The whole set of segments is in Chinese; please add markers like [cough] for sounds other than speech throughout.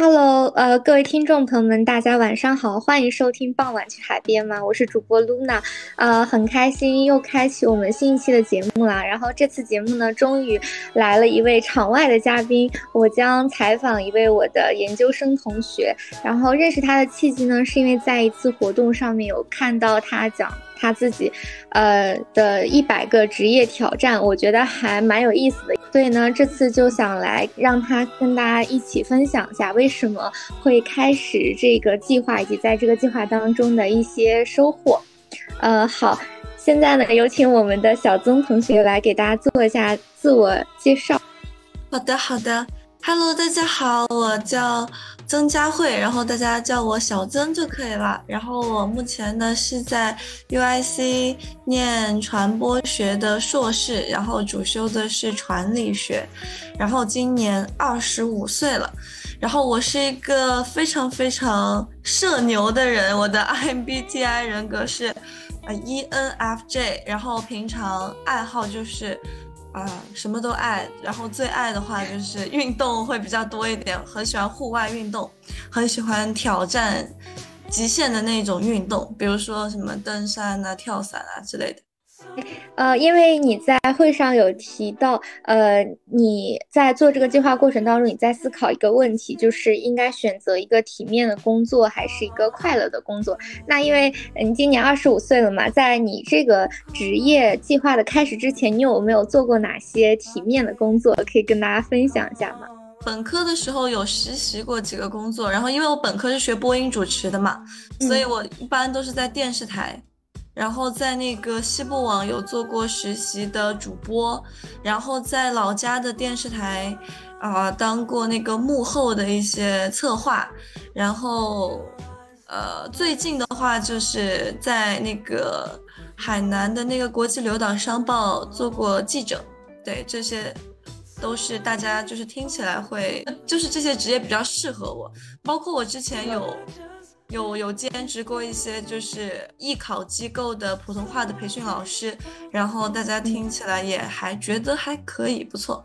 Hello，呃，各位听众朋友们，大家晚上好，欢迎收听《傍晚去海边》吗，我是主播 Luna，呃，很开心又开启我们新一期的节目啦。然后这次节目呢，终于来了一位场外的嘉宾，我将采访一位我的研究生同学。然后认识他的契机呢，是因为在一次活动上面有看到他讲。他自己，呃的一百个职业挑战，我觉得还蛮有意思的，所以呢，这次就想来让他跟大家一起分享一下为什么会开始这个计划，以及在这个计划当中的一些收获。呃，好，现在呢，有请我们的小曾同学来给大家做一下自我介绍。好的，好的，Hello，大家好，我叫。曾佳慧，然后大家叫我小曾就可以了。然后我目前呢是在 UIC 念传播学的硕士，然后主修的是传理学，然后今年二十五岁了。然后我是一个非常非常社牛的人，我的 MBTI 人格是呃 ENFJ，然后平常爱好就是。啊，什么都爱，然后最爱的话就是运动会比较多一点，很喜欢户外运动，很喜欢挑战极限的那种运动，比如说什么登山啊、跳伞啊之类的。呃，因为你在会上有提到，呃，你在做这个计划过程当中，你在思考一个问题，就是应该选择一个体面的工作，还是一个快乐的工作？那因为你今年二十五岁了嘛，在你这个职业计划的开始之前，你有没有做过哪些体面的工作，可以跟大家分享一下吗？本科的时候有实习过几个工作，然后因为我本科是学播音主持的嘛，所以我一般都是在电视台。然后在那个西部网有做过实习的主播，然后在老家的电视台，啊，当过那个幕后的一些策划，然后，呃，最近的话就是在那个海南的那个国际留党商报做过记者，对，这些都是大家就是听起来会，就是这些职业比较适合我，包括我之前有。有有兼职过一些就是艺考机构的普通话的培训老师，然后大家听起来也还觉得还可以，不错。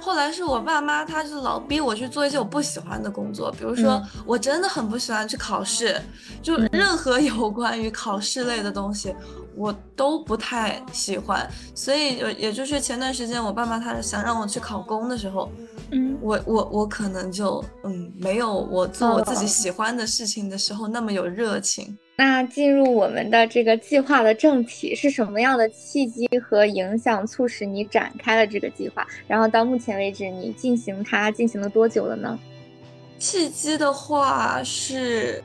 后来是我爸妈，他是老逼我去做一些我不喜欢的工作，比如说我真的很不喜欢去考试，就任何有关于考试类的东西。我都不太喜欢，所以也也就是前段时间我爸妈他想让我去考公的时候，嗯，我我我可能就嗯没有我做我自己喜欢的事情的时候那么有热情。那进入我们的这个计划的正题，是什么样的契机和影响促使你展开了这个计划？然后到目前为止，你进行它进行了多久了呢？契机的话是，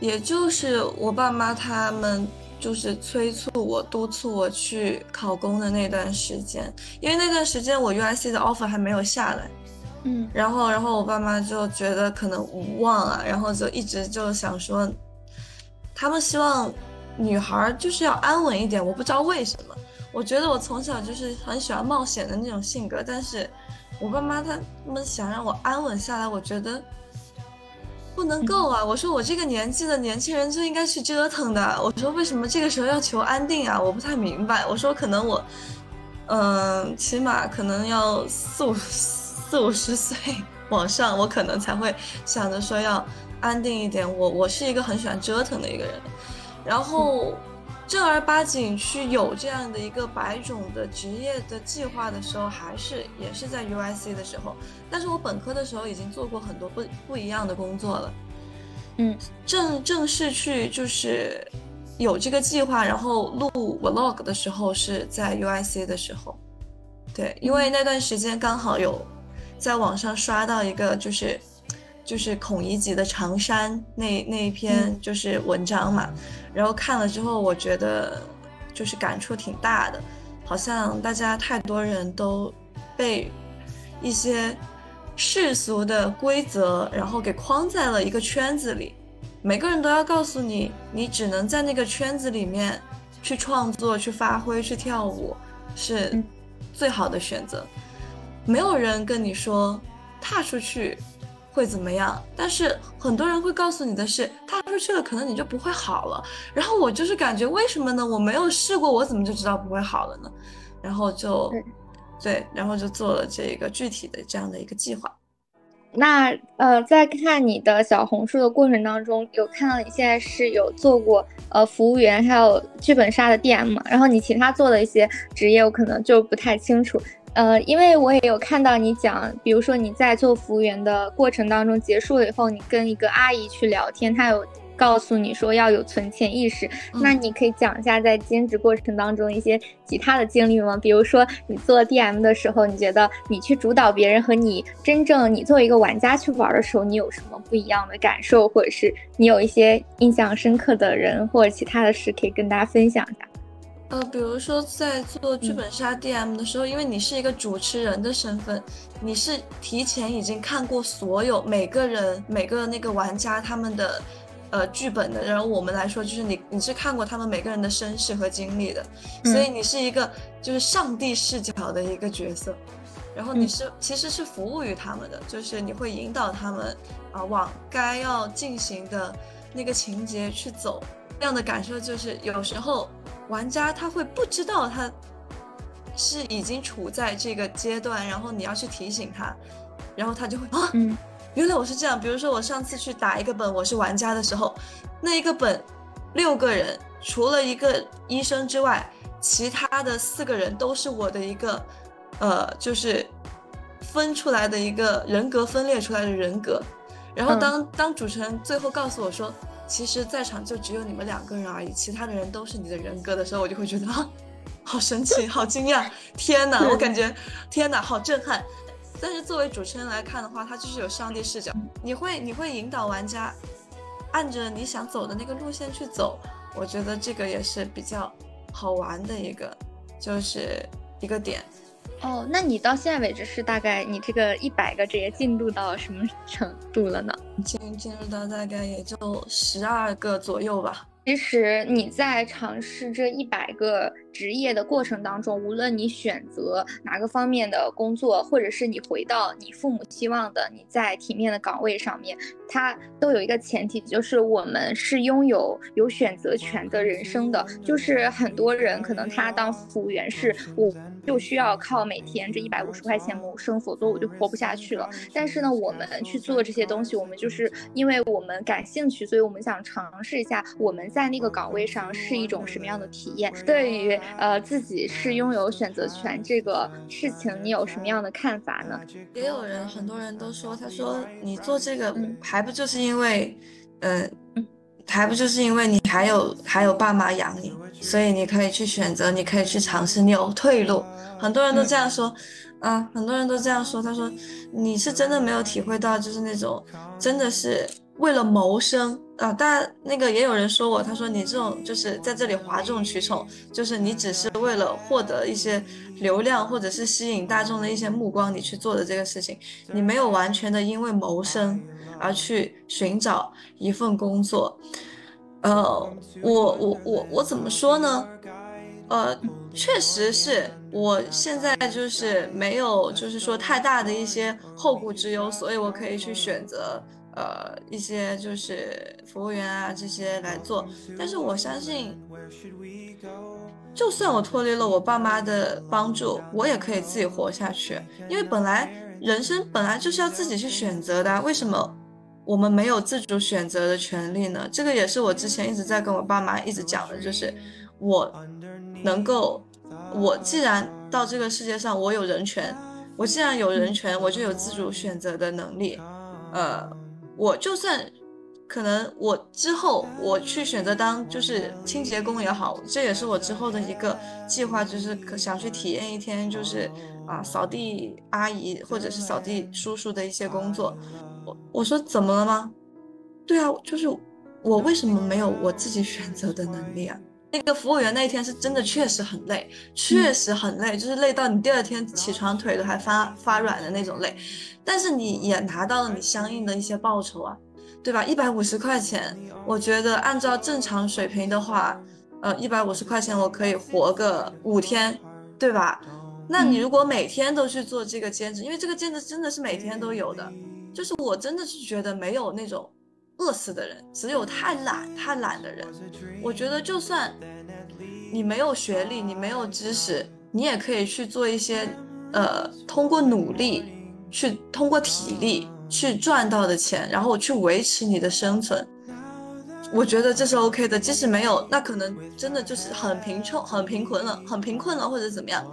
也就是我爸妈他们。就是催促我、督促我去考公的那段时间，因为那段时间我 U I C 的 offer 还没有下来，嗯，然后，然后我爸妈就觉得可能无望啊，然后就一直就想说，他们希望女孩就是要安稳一点，我不知道为什么，我觉得我从小就是很喜欢冒险的那种性格，但是我爸妈他们想让我安稳下来，我觉得。不能够啊！我说我这个年纪的年轻人就应该去折腾的。我说为什么这个时候要求安定啊？我不太明白。我说可能我，嗯，起码可能要四五四五十岁往上，我可能才会想着说要安定一点。我我是一个很喜欢折腾的一个人，然后。正儿八经去有这样的一个百种的职业的计划的时候，还是也是在 U I C 的时候。但是我本科的时候已经做过很多不不一样的工作了。嗯，正正式去就是有这个计划，然后录 Vlog 的时候是在 U I C 的时候。对，因为那段时间刚好有在网上刷到一个就是就是孔乙己的长衫那那一篇就是文章嘛。然后看了之后，我觉得就是感触挺大的，好像大家太多人都被一些世俗的规则，然后给框在了一个圈子里。每个人都要告诉你，你只能在那个圈子里面去创作、去发挥、去跳舞，是最好的选择。没有人跟你说踏出去。会怎么样？但是很多人会告诉你的是，踏出去了，可能你就不会好了。然后我就是感觉，为什么呢？我没有试过，我怎么就知道不会好了呢？然后就，对，然后就做了这个具体的这样的一个计划。那呃，在看你的小红书的过程当中，有看到你现在是有做过呃服务员，还有剧本杀的 DM，然后你其他做的一些职业，我可能就不太清楚。呃，因为我也有看到你讲，比如说你在做服务员的过程当中结束了以后，你跟一个阿姨去聊天，她有。告诉你说要有存钱意识，那你可以讲一下在兼职过程当中一些其他的经历吗？比如说你做 DM 的时候，你觉得你去主导别人和你真正你作为一个玩家去玩的时候，你有什么不一样的感受，或者是你有一些印象深刻的人或者其他的事可以跟大家分享一下？呃，比如说在做剧本杀 DM 的时候，因为你是一个主持人的身份，你是提前已经看过所有每个人每个那个玩家他们的。呃，剧本的，然后我们来说，就是你你是看过他们每个人的身世和经历的，所以你是一个就是上帝视角的一个角色，然后你是其实是服务于他们的，就是你会引导他们啊往该要进行的那个情节去走，这样的感受就是有时候玩家他会不知道他是已经处在这个阶段，然后你要去提醒他，然后他就会啊。原来我是这样，比如说我上次去打一个本，我是玩家的时候，那一个本六个人，除了一个医生之外，其他的四个人都是我的一个，呃，就是分出来的一个人格分裂出来的人格。然后当当主持人最后告诉我说，其实在场就只有你们两个人而已，其他的人都是你的人格的时候，我就会觉得，[laughs] 好神奇，好惊讶，天哪，我感觉天哪，好震撼。但是作为主持人来看的话，他就是有上帝视角，你会你会引导玩家按着你想走的那个路线去走，我觉得这个也是比较好玩的一个，就是一个点。哦，那你到现在为止是大概你这个一百个职业进度到什么程度了呢？进进入到大概也就十二个左右吧。其实你在尝试这一百个职业的过程当中，无论你选择哪个方面的工作，或者是你回到你父母期望的你在体面的岗位上面，它都有一个前提，就是我们是拥有有选择权的人生的。就是很多人可能他当服务员是我就需要靠每天这一百五十块钱谋生，否则我就活不下去了。但是呢，我们去做这些东西，我们就是因为我们感兴趣，所以我们想尝试一下我们。在那个岗位上是一种什么样的体验？对于呃自己是拥有选择权这个事情，你有什么样的看法呢？也有人，很多人都说，他说你做这个还不就是因为，嗯，还不就是因为你还有还有爸妈养你，所以你可以去选择，你可以去尝试，你有退路。很多人都这样说，啊，很多人都这样说。他说你是真的没有体会到，就是那种真的是。为了谋生啊，但那个也有人说我，他说你这种就是在这里哗众取宠，就是你只是为了获得一些流量或者是吸引大众的一些目光，你去做的这个事情，你没有完全的因为谋生而去寻找一份工作。呃，我我我我怎么说呢？呃，确实是我现在就是没有就是说太大的一些后顾之忧，所以我可以去选择。呃，一些就是服务员啊这些来做，但是我相信，就算我脱离了我爸妈的帮助，我也可以自己活下去。因为本来人生本来就是要自己去选择的，为什么我们没有自主选择的权利呢？这个也是我之前一直在跟我爸妈一直讲的，就是我能够，我既然到这个世界上，我有人权，我既然有人权，我就有自主选择的能力，呃。我就算可能我之后我去选择当就是清洁工也好，这也是我之后的一个计划，就是可想去体验一天，就是啊扫地阿姨或者是扫地叔叔的一些工作。我我说怎么了吗？对啊，就是我为什么没有我自己选择的能力啊？那个服务员那一天是真的确实很累，确实很累，就是累到你第二天起床腿都还发发软的那种累。但是你也拿到了你相应的一些报酬啊，对吧？一百五十块钱，我觉得按照正常水平的话，呃，一百五十块钱我可以活个五天，对吧？那你如果每天都去做这个兼职，因为这个兼职真的是每天都有的，就是我真的是觉得没有那种饿死的人，只有太懒太懒的人。我觉得就算你没有学历，你没有知识，你也可以去做一些，呃，通过努力。去通过体力去赚到的钱，然后去维持你的生存，我觉得这是 OK 的。即使没有，那可能真的就是很贫穷、很贫困了、很贫困了，或者怎么样。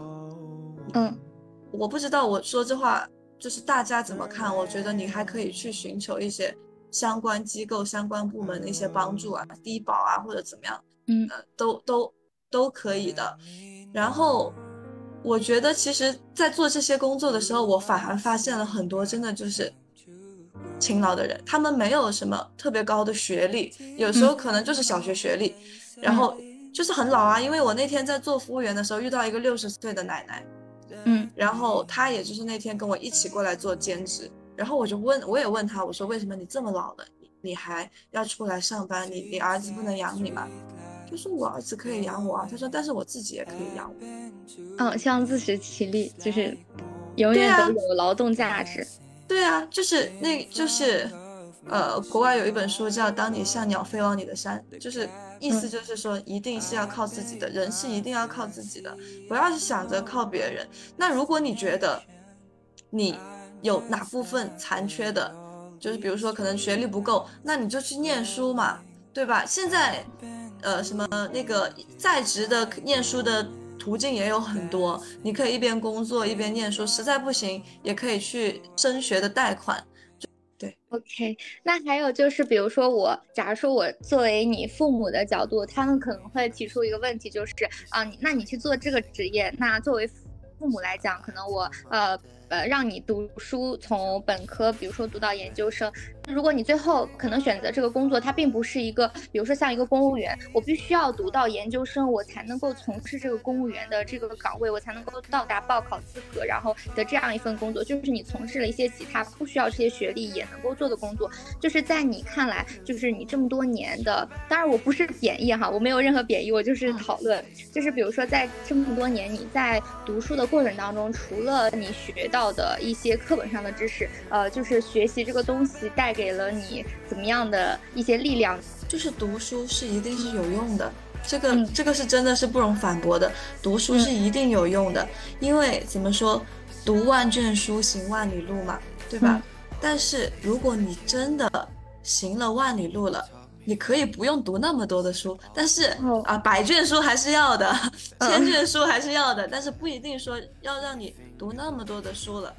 嗯，我不知道我说这话就是大家怎么看。我觉得你还可以去寻求一些相关机构、相关部门的一些帮助啊，低保啊，或者怎么样，嗯，都都都可以的。然后。我觉得其实，在做这些工作的时候，我反而发现了很多真的就是勤劳的人。他们没有什么特别高的学历，有时候可能就是小学学历，然后就是很老啊。因为我那天在做服务员的时候，遇到一个六十岁的奶奶，嗯，然后她也就是那天跟我一起过来做兼职，然后我就问，我也问他，我说为什么你这么老了，你你还要出来上班？你你儿子不能养你吗？就说我儿子可以养我啊，他说，但是我自己也可以养我。嗯，希望自食其力，就是永远都有劳动价值。对啊，就是那，就是，呃，国外有一本书叫《当你像鸟飞往你的山》，就是意思就是说，一定是要靠自己的，人是一定要靠自己的，不要去想着靠别人。那如果你觉得你有哪部分残缺的，就是比如说可能学历不够，那你就去念书嘛，对吧？现在。呃，什么那个在职的念书的途径也有很多，你可以一边工作一边念书，实在不行也可以去升学的贷款。对，OK。那还有就是，比如说我，假如说我作为你父母的角度，他们可能会提出一个问题，就是啊，那你去做这个职业，那作为父母来讲，可能我呃。呃，让你读书从本科，比如说读到研究生。如果你最后可能选择这个工作，它并不是一个，比如说像一个公务员，我必须要读到研究生，我才能够从事这个公务员的这个岗位，我才能够到达报考资格，然后的这样一份工作。就是你从事了一些其他不需要这些学历也能够做的工作。就是在你看来，就是你这么多年的，当然我不是贬义哈，我没有任何贬义，我就是讨论。就是比如说在这么多年你在读书的过程当中，除了你学到。的一些课本上的知识，呃，就是学习这个东西带给了你怎么样的一些力量？就是读书是一定是有用的，这个这个是真的是不容反驳的，读书是一定有用的，因为怎么说，读万卷书行万里路嘛，对吧？但是如果你真的行了万里路了。你可以不用读那么多的书，但是啊，百卷书还是要的，千卷书还是要的，但是不一定说要让你读那么多的书了。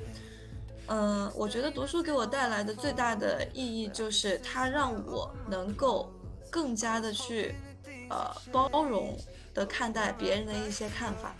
嗯，我觉得读书给我带来的最大的意义就是它让我能够更加的去呃包容的看待别人的一些看法。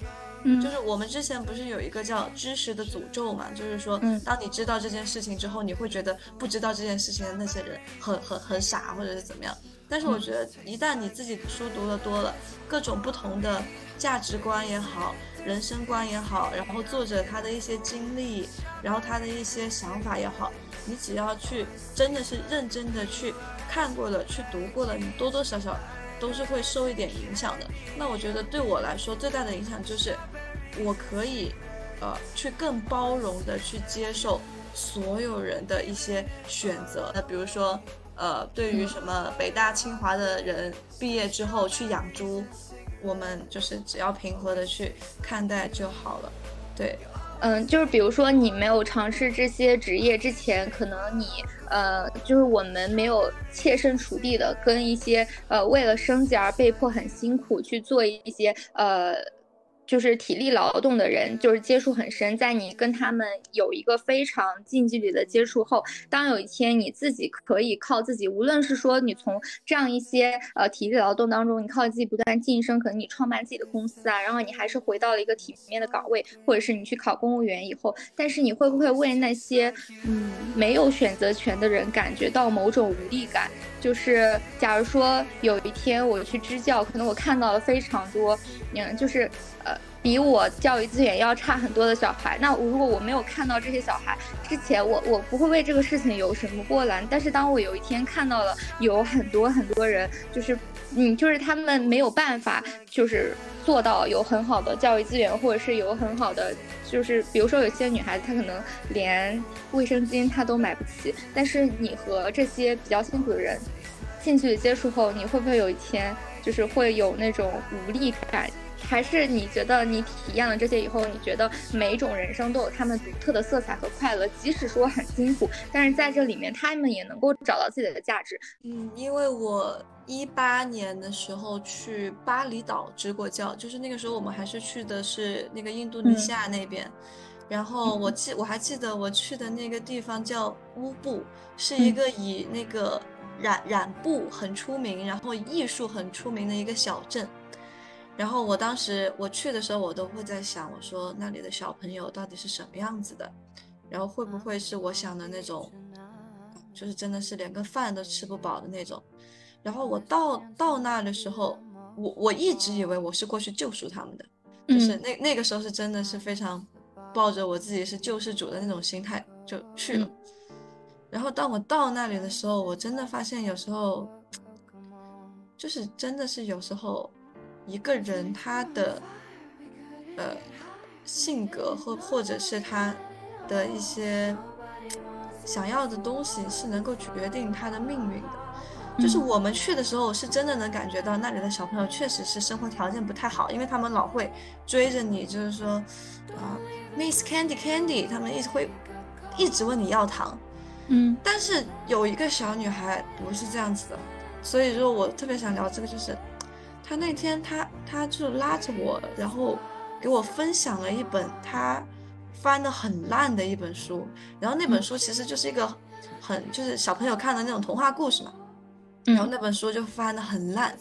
嗯，就是我们之前不是有一个叫知识的诅咒嘛？就是说，当你知道这件事情之后，你会觉得不知道这件事情的那些人很很很傻，或者是怎么样。但是我觉得，一旦你自己书读的多了，各种不同的价值观也好，人生观也好，然后作者他的一些经历，然后他的一些想法也好，你只要去真的是认真的去看过了，去读过了，你多多少少。都是会受一点影响的。那我觉得对我来说最大的影响就是，我可以，呃，去更包容的去接受所有人的一些选择。那比如说，呃，对于什么北大清华的人毕业之后去养猪，我们就是只要平和的去看待就好了。对。嗯，就是比如说你没有尝试这些职业之前，可能你呃，就是我们没有切身处地的跟一些呃为了生计而被迫很辛苦去做一些呃。就是体力劳动的人，就是接触很深。在你跟他们有一个非常近距离的接触后，当有一天你自己可以靠自己，无论是说你从这样一些呃体力劳动当中，你靠自己不断晋升，可能你创办自己的公司啊，然后你还是回到了一个体面的岗位，或者是你去考公务员以后，但是你会不会为那些嗯没有选择权的人感觉到某种无力感？就是假如说有一天我去支教，可能我看到了非常多，嗯，就是呃。比我教育资源要差很多的小孩，那如果我没有看到这些小孩之前，我我不会为这个事情有什么波澜。但是当我有一天看到了有很多很多人，就是嗯，就是他们没有办法，就是做到有很好的教育资源，或者是有很好的，就是比如说有些女孩子她可能连卫生巾她都买不起，但是你和这些比较辛苦的人近距离接触后，你会不会有一天就是会有那种无力感？还是你觉得你体验了这些以后，你觉得每一种人生都有他们独特的色彩和快乐，即使说很辛苦，但是在这里面他们也能够找到自己的价值。嗯，因为我一八年的时候去巴厘岛支过教，就是那个时候我们还是去的是那个印度尼西亚那边，然后我记我还记得我去的那个地方叫乌布，是一个以那个染染布很出名，然后艺术很出名的一个小镇。然后我当时我去的时候，我都会在想，我说那里的小朋友到底是什么样子的，然后会不会是我想的那种，就是真的是连个饭都吃不饱的那种。然后我到到那的时候，我我一直以为我是过去救赎他们的，就是那那个时候是真的是非常抱着我自己是救世主的那种心态就去了。然后当我到那里的时候，我真的发现有时候，就是真的是有时候。一个人他的呃性格或或者是他的一些想要的东西是能够决定他的命运的。就是我们去的时候，是真的能感觉到那里的小朋友确实是生活条件不太好，因为他们老会追着你，就是说啊，Miss Candy Candy，他们一直会一直问你要糖。嗯。但是有一个小女孩不是这样子的，所以说我特别想聊这个，就是。他那天，他他就拉着我，然后给我分享了一本他翻的很烂的一本书，然后那本书其实就是一个很就是小朋友看的那种童话故事嘛，然后那本书就翻的很烂，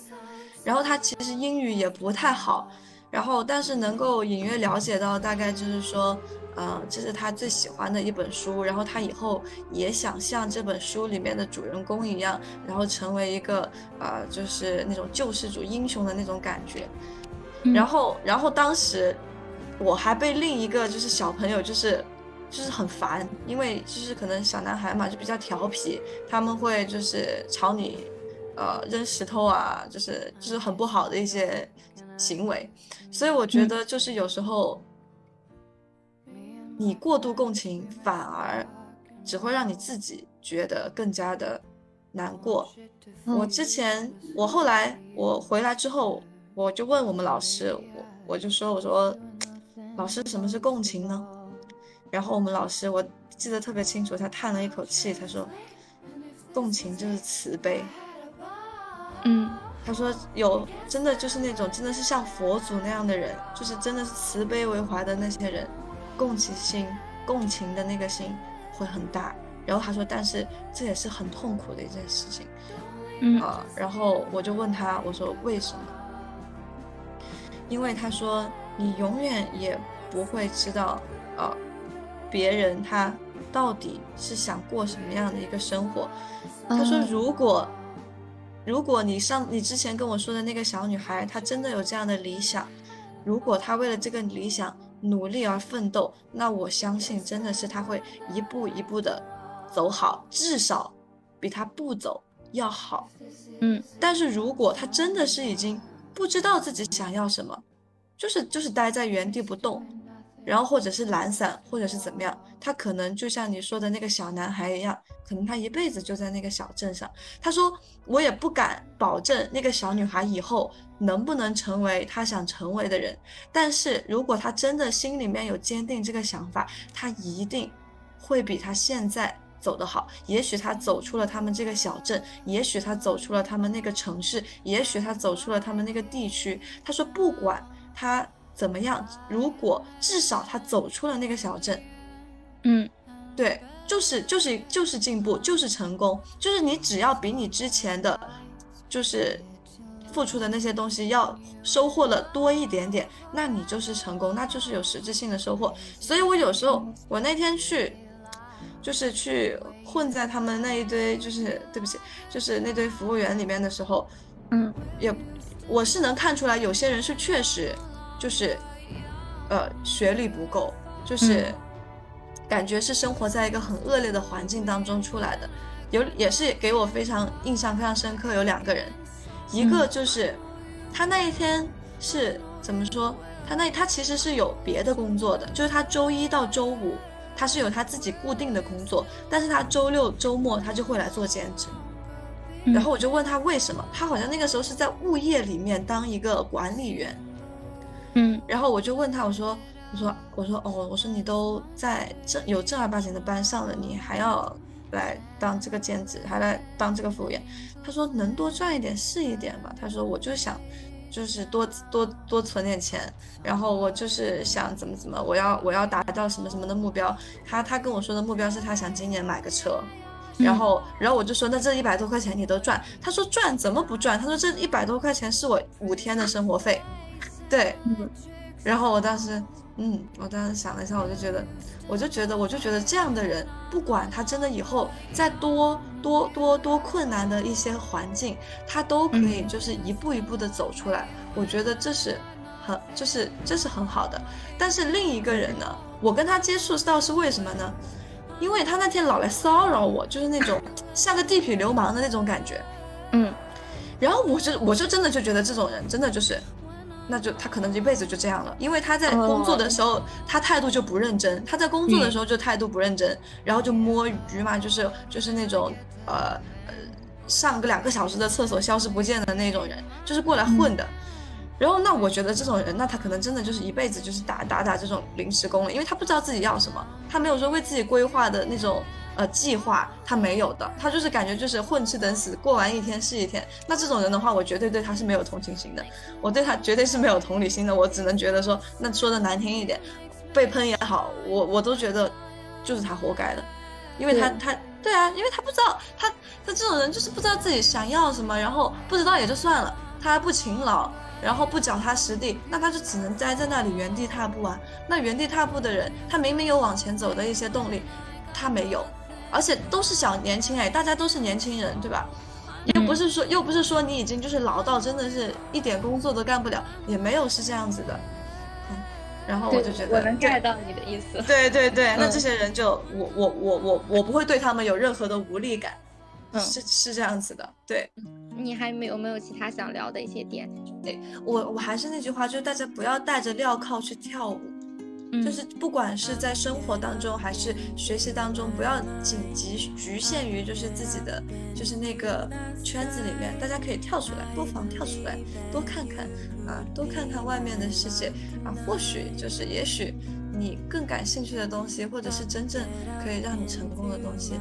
然后他其实英语也不太好，然后但是能够隐约了解到大概就是说。呃，这是他最喜欢的一本书，然后他以后也想像这本书里面的主人公一样，然后成为一个呃，就是那种救世主英雄的那种感觉。然后，然后当时我还被另一个就是小朋友就是就是很烦，因为就是可能小男孩嘛就比较调皮，他们会就是朝你呃扔石头啊，就是就是很不好的一些行为，所以我觉得就是有时候。你过度共情，反而只会让你自己觉得更加的难过。我之前，我后来我回来之后，我就问我们老师，我我就说，我说，老师，什么是共情呢？然后我们老师，我记得特别清楚，他叹了一口气，他说，共情就是慈悲。嗯，他说有真的就是那种真的是像佛祖那样的人，就是真的是慈悲为怀的那些人。共情心、共情的那个心会很大，然后他说，但是这也是很痛苦的一件事情，嗯啊，然后我就问他，我说为什么？因为他说你永远也不会知道，啊，别人他到底是想过什么样的一个生活。他说，如果如果你上你之前跟我说的那个小女孩，她真的有这样的理想，如果她为了这个理想。努力而奋斗，那我相信真的是他会一步一步的走好，至少比他不走要好。嗯，但是如果他真的是已经不知道自己想要什么，就是就是待在原地不动。然后或者是懒散，或者是怎么样，他可能就像你说的那个小男孩一样，可能他一辈子就在那个小镇上。他说：“我也不敢保证那个小女孩以后能不能成为他想成为的人，但是如果他真的心里面有坚定这个想法，他一定会比他现在走得好。也许他走出了他们这个小镇，也许他走出了他们那个城市，也许他走出了他们那个地区。他说，不管他。”怎么样？如果至少他走出了那个小镇，嗯，对，就是就是就是进步，就是成功，就是你只要比你之前的，就是付出的那些东西要收获了多一点点，那你就是成功，那就是有实质性的收获。所以我有时候我那天去，就是去混在他们那一堆，就是对不起，就是那堆服务员里面的时候，嗯，也我是能看出来，有些人是确实。就是，呃，学历不够，就是感觉是生活在一个很恶劣的环境当中出来的。有也是给我非常印象非常深刻，有两个人，一个就是他那一天是怎么说？他那他其实是有别的工作的，就是他周一到周五他是有他自己固定的工作，但是他周六周末他就会来做兼职。然后我就问他为什么，他好像那个时候是在物业里面当一个管理员。嗯，然后我就问他，我说，我说，我说，哦，我说你都在正有正儿八经的班上了，你还要来当这个兼职，还来当这个服务员？他说能多赚一点是一点吧。他说我就想，就是多多多存点钱，然后我就是想怎么怎么，我要我要达到什么什么的目标。他他跟我说的目标是他想今年买个车。然后，然后我就说，那这一百多块钱你都赚？他说赚怎么不赚？他说这一百多块钱是我五天的生活费，对。嗯然后我当时，嗯，我当时想了一下，我就觉得，我就觉得，我就觉得这样的人，不管他真的以后再多多多多困难的一些环境，他都可以就是一步一步的走出来。我觉得这是很，就是这是很好的。但是另一个人呢，我跟他接触到是为什么呢？因为他那天老来骚扰我，就是那种 [clears throat] 像个地痞流氓的那种感觉，嗯，然后我就我就真的就觉得这种人真的就是，那就他可能一辈子就这样了，因为他在工作的时候他态度就不认真，他在工作的时候就态度不认真，然后就摸鱼嘛，就是就是那种呃呃上个两个小时的厕所消失不见的那种人，就是过来混的。然后，那我觉得这种人，那他可能真的就是一辈子就是打打打这种临时工了，因为他不知道自己要什么，他没有说为自己规划的那种呃计划，他没有的，他就是感觉就是混吃等死，过完一天是一天。那这种人的话，我绝对对他是没有同情心的，我对他绝对是没有同理心的，我只能觉得说，那说的难听一点，被喷也好，我我都觉得就是他活该的，因为他他对啊，因为他不知道他他这种人就是不知道自己想要什么，然后不知道也就算了，他还不勤劳。然后不脚踏实地，那他就只能待在那里原地踏步啊。那原地踏步的人，他明明有往前走的一些动力，他没有，而且都是小年轻哎，大家都是年轻人，对吧？又不是说又不是说你已经就是老到真的是一点工作都干不了，也没有是这样子的。嗯，然后我就觉得我能 get 到你的意思。对对对，那这些人就我我我我我不会对他们有任何的无力感。嗯是是这样子的，对。你还没有没有其他想聊的一些点？对我我还是那句话，就是大家不要带着镣铐去跳舞，就是不管是在生活当中还是学习当中，不要紧急局限于就是自己的就是那个圈子里面，大家可以跳出来，不妨跳出来，多看看啊，多看看外面的世界啊，或许就是也许你更感兴趣的东西，或者是真正可以让你成功的东西，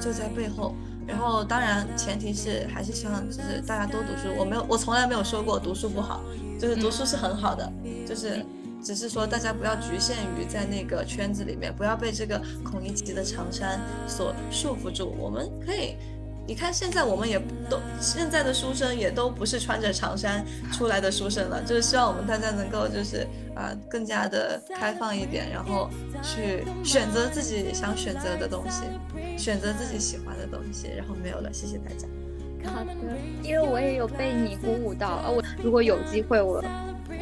就在背后。然后，当然，前提是还是希望就是大家多读书。我没有，我从来没有说过读书不好，就是读书是很好的，就是只是说大家不要局限于在那个圈子里面，不要被这个孔乙己的长衫所束缚住。我们可以。你看，现在我们也都现在的书生也都不是穿着长衫出来的书生了，就是希望我们大家能够就是啊更加的开放一点，然后去选择自己想选择的东西，选择自己喜欢的东西，然后没有了，谢谢大家。好的，因为我也有被你鼓舞到啊，我如果有机会，我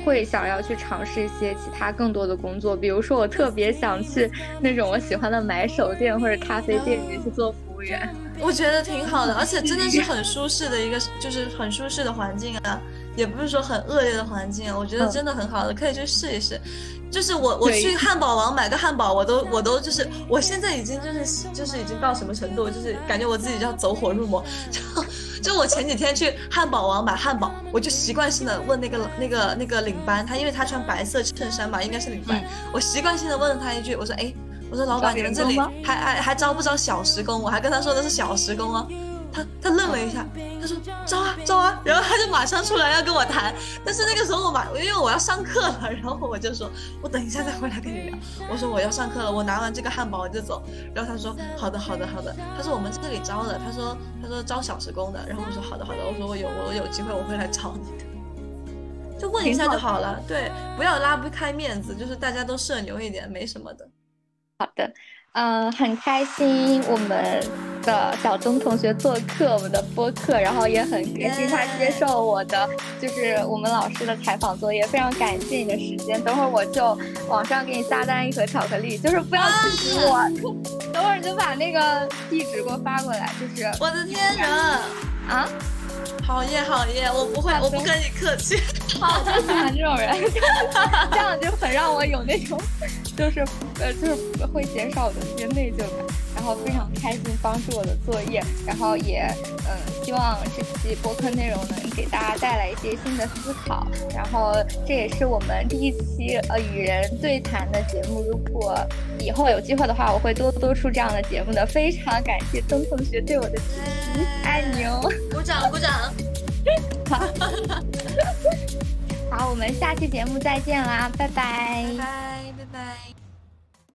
会想要去尝试一些其他更多的工作，比如说我特别想去那种我喜欢的买手店或者咖啡店里面去做服务员。我觉得挺好的，而且真的是很舒适的一个，[laughs] 就是很舒适的环境啊，也不是说很恶劣的环境啊，我觉得真的很好的，可以去试一试。就是我我去 [laughs] 汉堡王买个汉堡，我都我都就是我现在已经就是就是已经到什么程度，就是感觉我自己要走火入魔。就 [laughs] 就我前几天去汉堡王买汉堡，我就习惯性的问那个那个那个领班，他因为他穿白色衬衫嘛，应该是领班，我习惯性的问了他一句，我说哎。我说老板，你们这里还还还招不招小时工？我还跟他说的是小时工哦。他他愣了一下，他说招啊招啊，然后他就马上出来要跟我谈。但是那个时候我马，因为我要上课了，然后我就说，我等一下再回来跟你聊。我说我要上课了，我拿完这个汉堡我就走。然后他说好的好的好的，他说我们这里招的，他说他说招小时工的。然后我说好的好的，我说我有我有机会我会来找你的，就问一下就好了。对，不要拉不开面子，就是大家都社牛一点，没什么的。好的，嗯，很开心我们的小钟同学做客我们的播客，然后也很开心他接受我的就是我们老师的采访作业，非常感谢你的时间。等会儿我就网上给你下单一盒巧克力，就是不要拒绝我。等会儿你就把那个地址给我发过来，就是我的天人啊。好耶好耶，我不会，我不跟你客气。好，我喜欢这种人，[laughs] 这样就很让我有那种，就是呃，就是会减少我的一些内疚感。然后。后非常开心帮助我的作业，然后也嗯希望这期播客内容能给大家带来一些新的思考，然后这也是我们第一期呃与人对谈的节目，如果以后有机会的话，我会多多出这样的节目的。非常感谢曾同学对我的支持，爱你哦！鼓掌鼓掌。[laughs] 好，[laughs] 好，我们下期节目再见啦，拜拜，拜拜拜拜。